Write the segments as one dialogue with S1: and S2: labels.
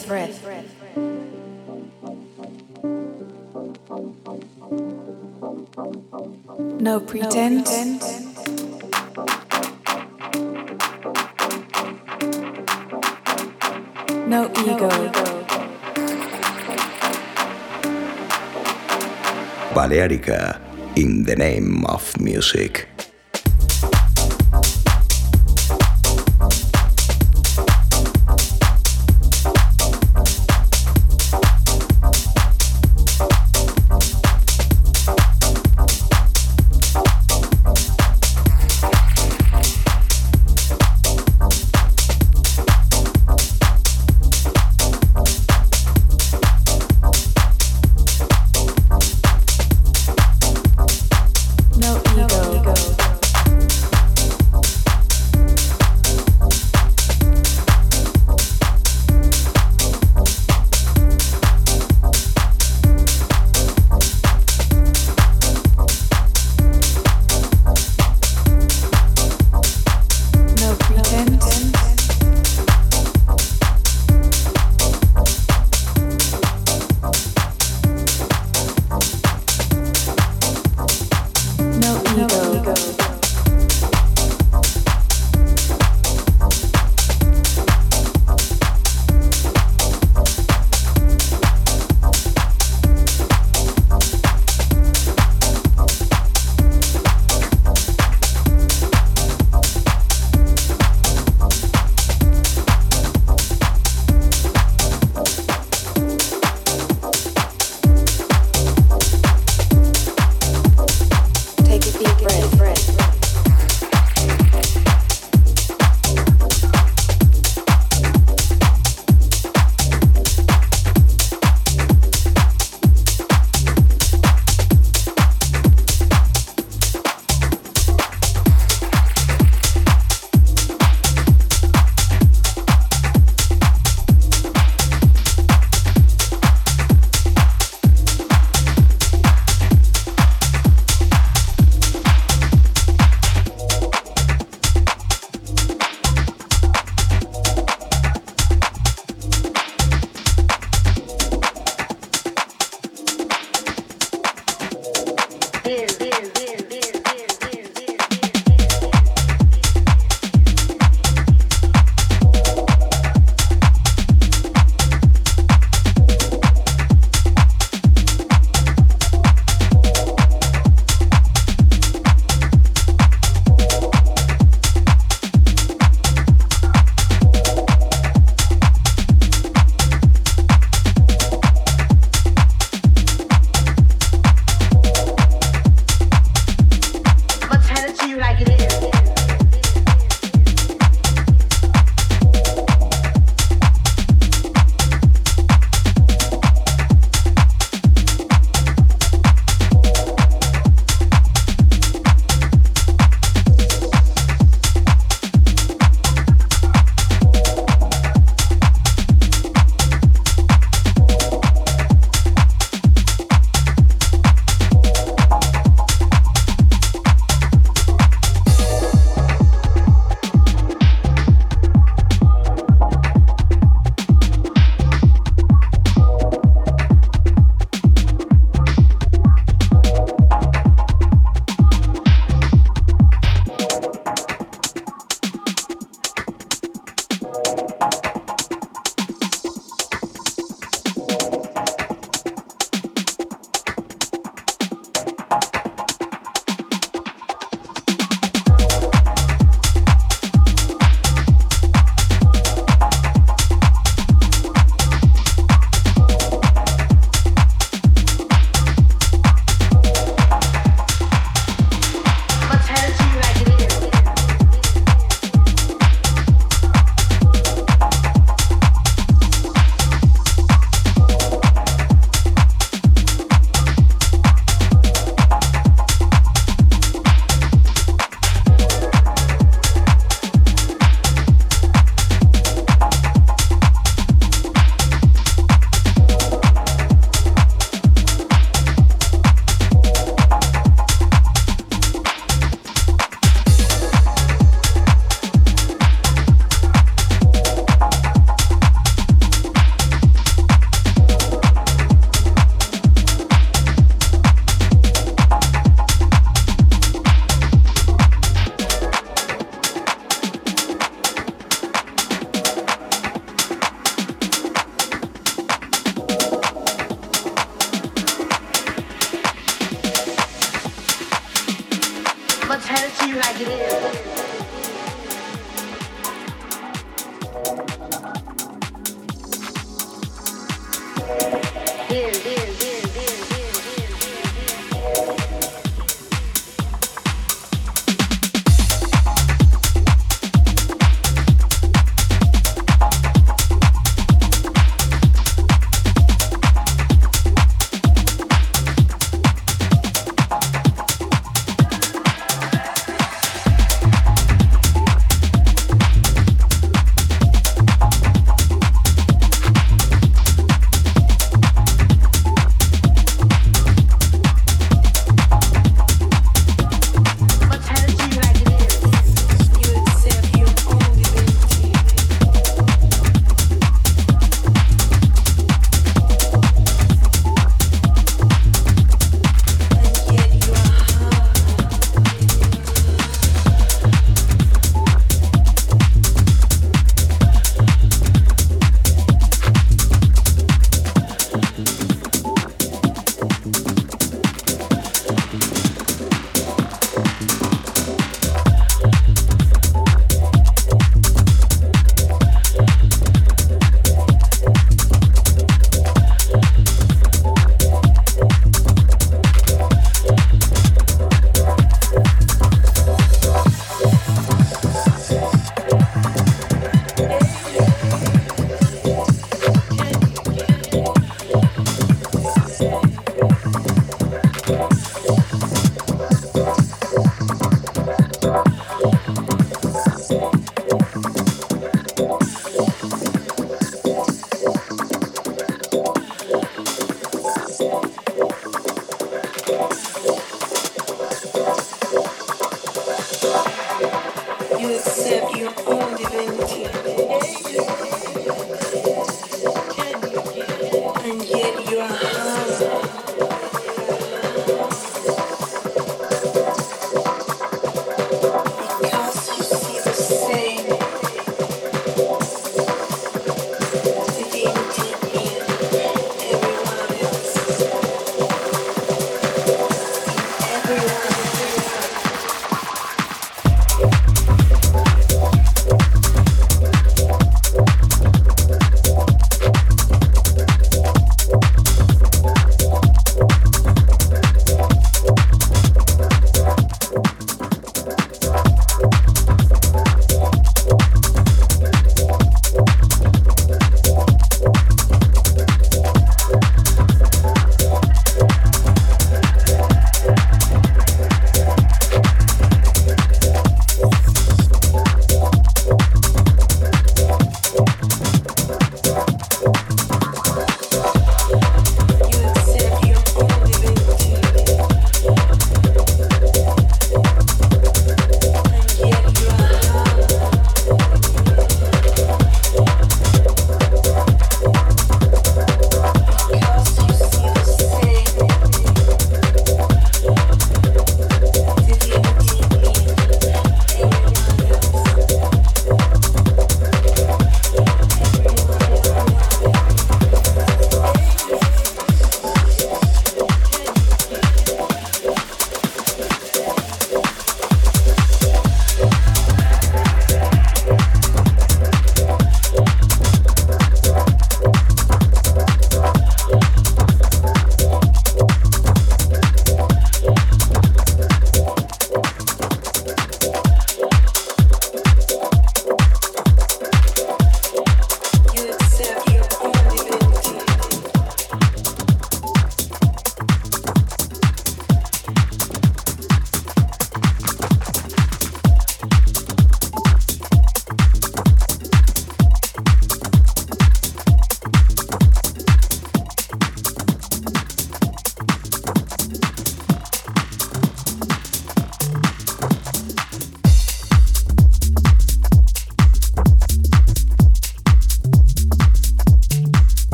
S1: Deep, breath. deep breath. No pretense. No ego.
S2: Balearica in the name of music.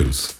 S3: Us